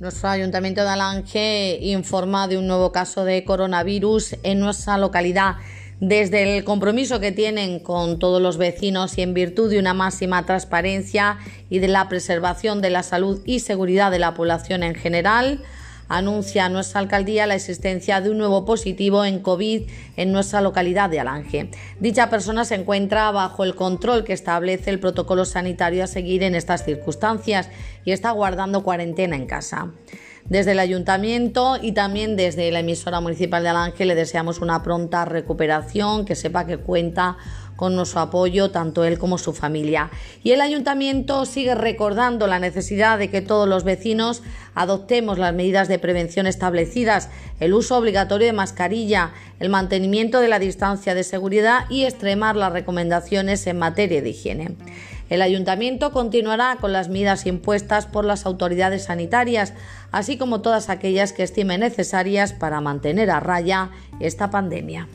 Nuestro Ayuntamiento de Alange informa de un nuevo caso de coronavirus en nuestra localidad. Desde el compromiso que tienen con todos los vecinos y en virtud de una máxima transparencia y de la preservación de la salud y seguridad de la población en general, anuncia nuestra alcaldía la existencia de un nuevo positivo en COVID en nuestra localidad de Alange. Dicha persona se encuentra bajo el control que establece el protocolo sanitario a seguir en estas circunstancias y está guardando cuarentena en casa. Desde el ayuntamiento y también desde la emisora municipal de Alange le deseamos una pronta recuperación, que sepa que cuenta con nuestro apoyo, tanto él como su familia. Y el ayuntamiento sigue recordando la necesidad de que todos los vecinos adoptemos las medidas de prevención establecidas, el uso obligatorio de mascarilla, el mantenimiento de la distancia de seguridad y extremar las recomendaciones en materia de higiene. El ayuntamiento continuará con las medidas impuestas por las autoridades sanitarias, así como todas aquellas que estime necesarias para mantener a raya esta pandemia.